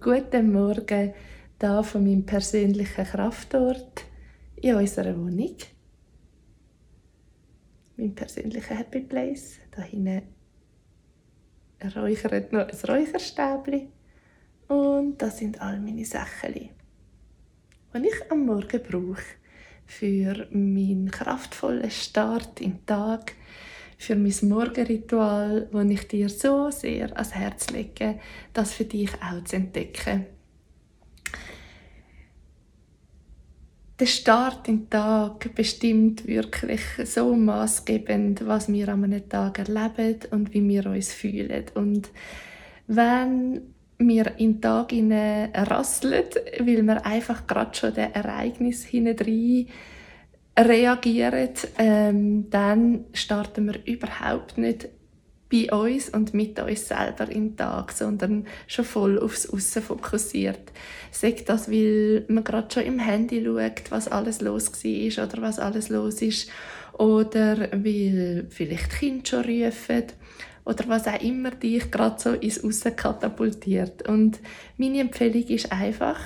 guten Morgen da von meinem persönlichen Kraftort in unserer Wohnung. Mein persönlicher Happy Place. Da hinten räuchert noch ein Räucherstäbchen. Und das sind all meine Sachen, die ich am Morgen brauche für meinen kraftvollen Start im Tag, für mein Morgenritual, das ich dir so sehr ans Herz lege, das für dich auch zu entdecken. Der Start im Tag bestimmt wirklich so maßgebend, was wir an einem Tag erleben und wie wir uns fühlen. Und wenn wir in den Tag rasseln, weil wir einfach gerade schon das Ereignis hinein reagieren, ähm, dann starten wir überhaupt nicht bei uns und mit uns selber im Tag, sondern schon voll aufs Aussen fokussiert. Sagt das, weil man gerade schon im Handy schaut, was alles los war oder was alles los ist, oder weil vielleicht Kinder schon rufen oder was auch immer dich gerade so ins Aussen katapultiert. Und meine Empfehlung ist einfach,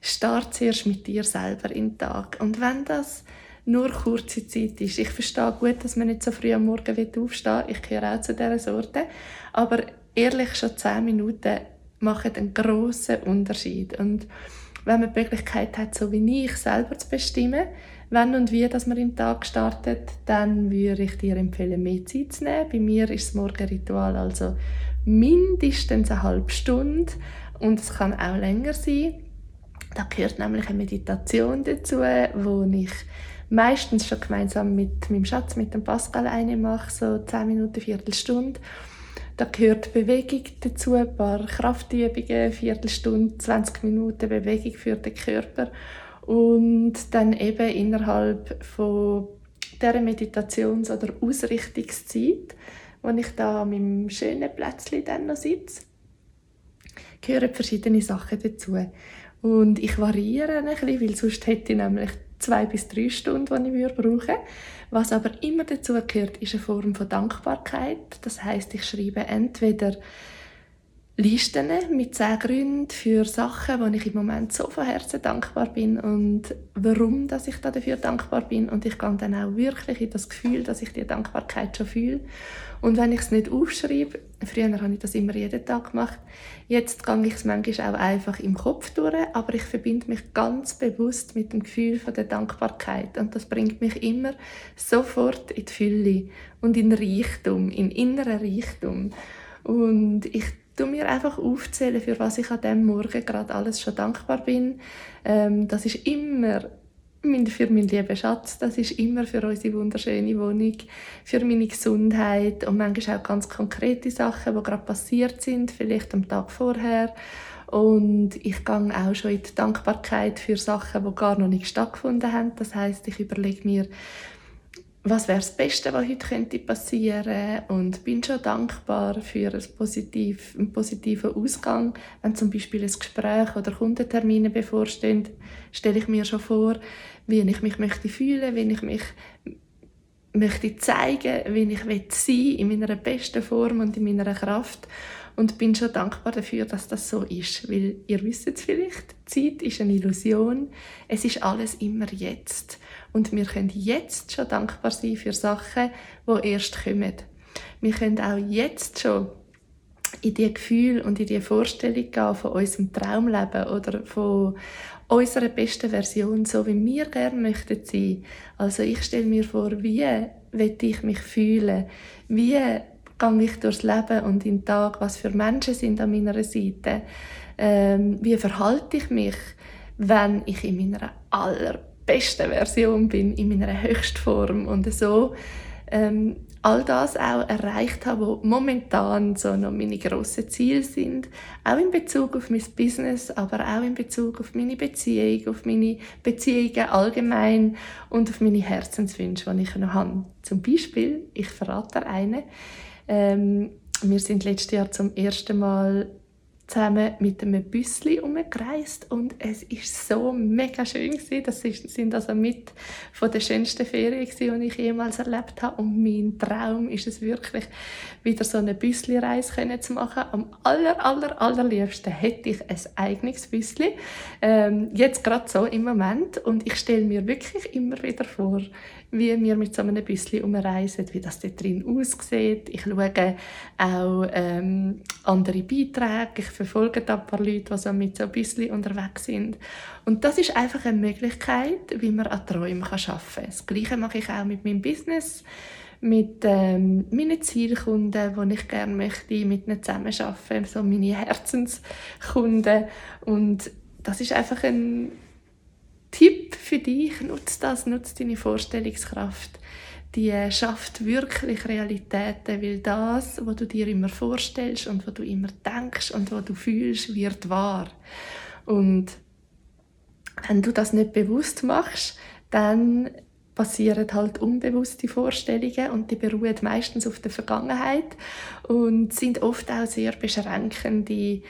start zuerst mit dir selber den Tag. Und wenn das nur kurze Zeit ist. Ich verstehe gut, dass man nicht so früh am Morgen aufstehen will. Ich gehöre auch zu dieser Sorte. Aber ehrlich, schon zehn Minuten machen einen grossen Unterschied. Und wenn man die Möglichkeit hat, so wie ich, selber zu bestimmen, wenn und wie dass man im Tag startet, dann würde ich dir empfehlen, mehr Zeit zu nehmen. Bei mir ist das Morgenritual also mindestens eine halbe Stunde und es kann auch länger sein. Da gehört nämlich eine Meditation dazu, wo ich meistens schon gemeinsam mit meinem Schatz, mit dem Pascal, eine mache, so 10 Minuten, Viertelstunde. Da gehört Bewegung dazu, ein paar Kraftübungen, Viertelstunde, 20 Minuten Bewegung für den Körper. Und dann eben innerhalb von dieser Meditations- oder Ausrichtungszeit, wo ich da an meinem schönen Plätzchen dann noch sitze, gehören verschiedene Sachen dazu. Und ich variiere ein bisschen, weil sonst hätte ich nämlich zwei bis drei Stunden, die ich brauche. Was aber immer dazu gehört, ist eine Form von Dankbarkeit. Das heißt, ich schreibe entweder Listen mit zehn Gründen für Sachen, wo ich im Moment so von Herzen dankbar bin und warum dass ich dafür dankbar bin. Und ich gehe dann auch wirklich in das Gefühl, dass ich die Dankbarkeit schon fühle. Und wenn ich es nicht aufschreibe, früher habe ich das immer jeden Tag gemacht, jetzt gehe ich es manchmal auch einfach im Kopf durch, aber ich verbinde mich ganz bewusst mit dem Gefühl von der Dankbarkeit. Und das bringt mich immer sofort in die Fülle und in Reichtum, in inneren Reichtum. Und ich tu mir einfach aufzählen, für was ich an dem Morgen gerade alles schon dankbar bin. Ähm, das ist immer für meinen lieben Schatz, das ist immer für unsere wunderschöne Wohnung, für meine Gesundheit und manchmal auch ganz konkrete Sachen, die gerade passiert sind, vielleicht am Tag vorher. Und ich gehe auch schon in die Dankbarkeit für Sachen, die gar noch nicht stattgefunden haben. Das heißt, ich überlege mir, was wäre das Beste, was heute könnte passieren und bin schon dankbar für ein positiv, einen positiven Ausgang. Wenn zum Beispiel ein Gespräch oder Kundentermine bevorstehen, stelle ich mir schon vor, wie ich mich möchte fühlen, wie ich mich möchte zeigen, wie ich sein will, in meiner besten Form und in meiner Kraft. Und bin schon dankbar dafür, dass das so ist, weil ihr wisst es vielleicht, Zeit ist eine Illusion, es ist alles immer jetzt. Und wir können jetzt schon dankbar sein für Sachen, die erst kommen. Wir können auch jetzt schon in die Gefühl und in die Vorstellung gehen von unserem Traumleben oder von unserer besten Version, so wie wir gerne möchten sein. Also ich stelle mir vor, wie will ich mich fühlen? Wie gehe ich durchs Leben und in den Tag? Was für Menschen sind an meiner Seite? Ähm, wie verhalte ich mich, wenn ich in meiner allerbesten Version bin, in meiner Höchstform und so ähm, all das auch erreicht habe, wo momentan so noch meine grossen Ziele sind, auch in Bezug auf mein Business, aber auch in Bezug auf meine Beziehung, auf meine Beziehungen allgemein und auf meine Herzenswünsche, die ich noch habe. Zum Beispiel, ich verrate eine, ähm, wir sind letztes Jahr zum ersten Mal zusammen mit einem Büssli umgereist und es ist so mega schön gewesen. Das sind also mit von den schönsten Ferien gewesen, die ich jemals erlebt habe und mein Traum ist es wirklich wieder so eine Büssli-Reise zu machen. Am aller aller allerliebsten hätte ich ein eigenes Büssli. Ähm, jetzt gerade so im Moment und ich stelle mir wirklich immer wieder vor, wie wir mit so einem Büssli umreisen, wie das dort drin aussieht. Ich schaue auch ähm, andere Beiträge, ich verfolge da ein paar Leute, die so mit so ein Büssli unterwegs sind. Und das ist einfach eine Möglichkeit, wie man an Träumen arbeiten kann. Das Gleiche mache ich auch mit meinem Business mit ähm, meinen Zielkunden, wo ich gerne möchte, mit ihnen zusammenarbeiten, so meine Herzenskunden. Und das ist einfach ein Tipp für dich, nutze das, nutze deine Vorstellungskraft. Die äh, schafft wirklich Realitäten, weil das, was du dir immer vorstellst und was du immer denkst und was du fühlst, wird wahr. Und wenn du das nicht bewusst machst, dann passieren halt unbewusste Vorstellungen und die beruhen meistens auf der Vergangenheit und sind oft auch sehr beschränkende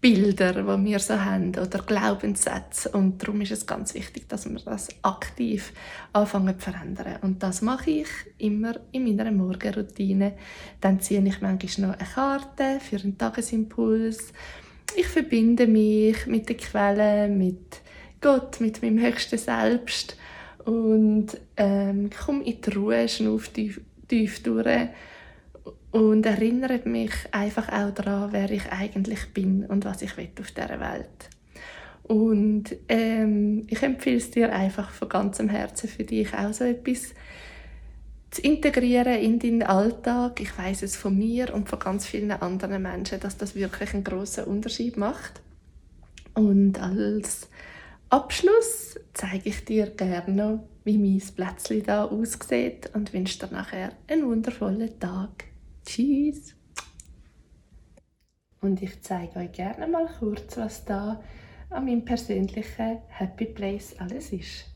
Bilder, die wir so haben, oder Glaubenssätze. Und darum ist es ganz wichtig, dass wir das aktiv anfangen zu verändern. Und das mache ich immer in meiner Morgenroutine. Dann ziehe ich manchmal noch eine Karte für einen Tagesimpuls. Ich verbinde mich mit der Quelle, mit Gott, mit meinem höchsten Selbst und ähm, komme in die Ruhe, schnaufe tief, tief durch und erinnert mich einfach auch daran, wer ich eigentlich bin und was ich will auf dieser Welt. Und ähm, ich empfehle es dir einfach von ganzem Herzen für dich auch so etwas zu integrieren in deinen Alltag. Ich weiß es von mir und von ganz vielen anderen Menschen, dass das wirklich einen großen Unterschied macht. Und als Abschluss zeige ich dir gerne noch, wie mein Plätzchen da aussieht und wünsche dir nachher einen wundervollen Tag. Tschüss! Und ich zeige euch gerne mal kurz, was da an meinem persönlichen Happy Place alles ist.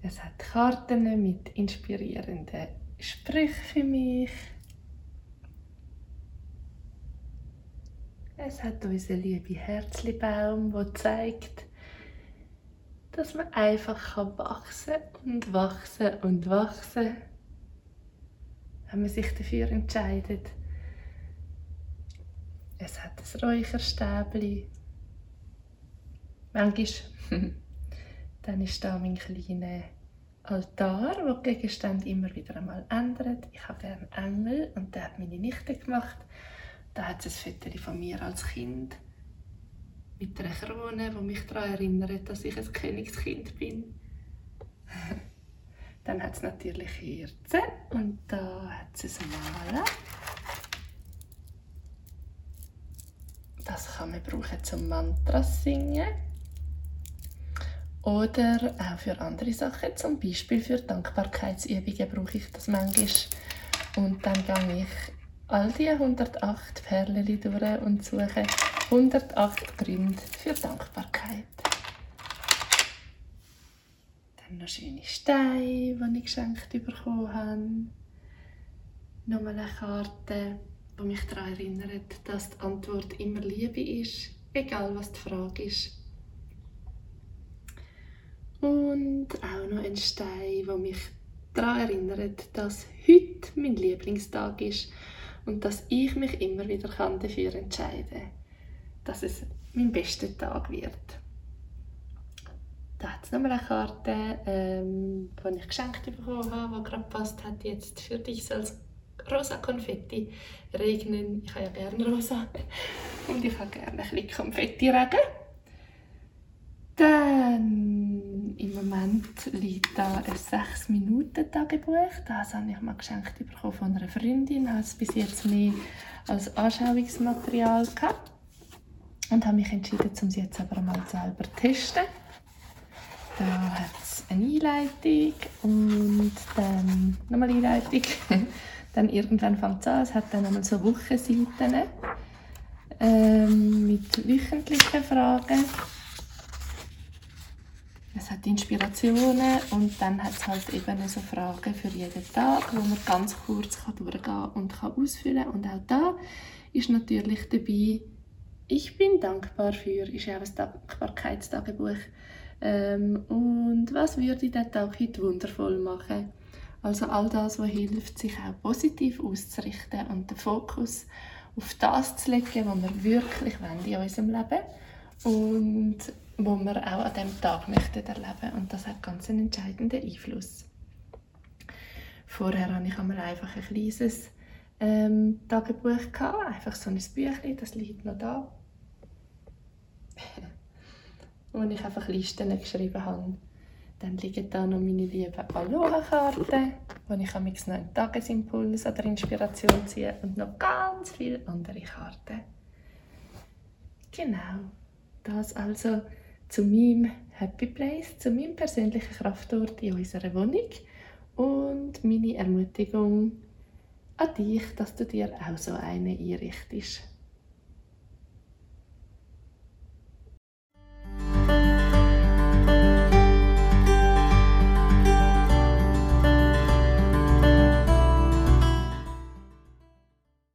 Es hat Karten mit inspirierenden Sprüchen für mich. Es hat unseren lieben Herzlibaum, der zeigt, dass man einfach wachsen und wachsen und wachsen kann wenn man sich dafür entscheidet. Es hat ein Räucherstäbli. Manchmal dann ist da mein kleiner Altar, wo die Gegenstände immer wieder einmal ändert. Ich habe gerne Engel und der hat meine Nichte gemacht. Da hat es ein Foto von mir als Kind mit einer Krone, die mich daran erinnert, dass ich ein Königskind bin. Dann hat es natürlich Herzen und da hat es ein Malen. Das kann man brauchen zum Mantras singen. Oder auch für andere Sachen, zum Beispiel für Dankbarkeitsübungen brauche ich das manchmal. Und dann gehe ich all die 108 Perlen durch und suche 108 Gründe für Dankbarkeit noch schöne Steine, die ich geschenkt bekommen habe. Nochmal eine Karte, die mich daran erinnert, dass die Antwort immer Liebe ist, egal was die Frage ist. Und auch noch ein Stein, der mich daran erinnert, dass heute mein Lieblingstag ist und dass ich mich immer wieder dafür entscheiden kann, dass es mein bester Tag wird. Da hat es nochmal eine Karte, ähm, die ich geschenkt bekommen habe, die gerade passt hat. Jetzt für dich es rosa Konfetti regnen. Ich habe ja gerne rosa. Und ich habe gerne ein bisschen Konfetti-Regen. Dann im Moment liegt da ein 6-Minuten-Tagebuch. Das habe ich mal geschenkt bekommen von einer Freundin. Ich habe es bis jetzt nie als Anschauungsmaterial gehabt. Und habe mich entschieden, um es jetzt aber mal selber zu testen. Da hat es eine Einleitung und dann nochmal Einleitung. dann irgendwann fängt es an, es hat dann nochmal so Wochenseiten ähm, mit wöchentlichen Fragen. Es hat Inspirationen und dann hat es halt eben so Fragen für jeden Tag, wo man ganz kurz kann durchgehen und kann ausfüllen Und auch da ist natürlich dabei, ich bin dankbar für, ist auch ein Dankbarkeitstagebuch. Ähm, und was würde der Tag heute wundervoll machen? Also all das, was hilft, sich auch positiv auszurichten und den Fokus auf das zu legen, was wir wirklich wollen in unserem Leben und wo wir auch an diesem Tag möchten erleben Und das hat ganz einen entscheidenden Einfluss. Vorher hatte ich einmal einfach ein kleines ähm, Tagebuch, gehabt, einfach so ein Büchlein, das liegt noch da, wo ich einfach Listen geschrieben habe dann liegen da noch meine lieben Aloha-Karten, wo ich noch einen Tagesimpuls oder Inspiration ziehe und noch ganz viele andere Karten. Genau, das also zu meinem Happy Place, zu meinem persönlichen Kraftort in unserer Wohnung und meine Ermutigung an dich, dass du dir auch so eine einrichtest.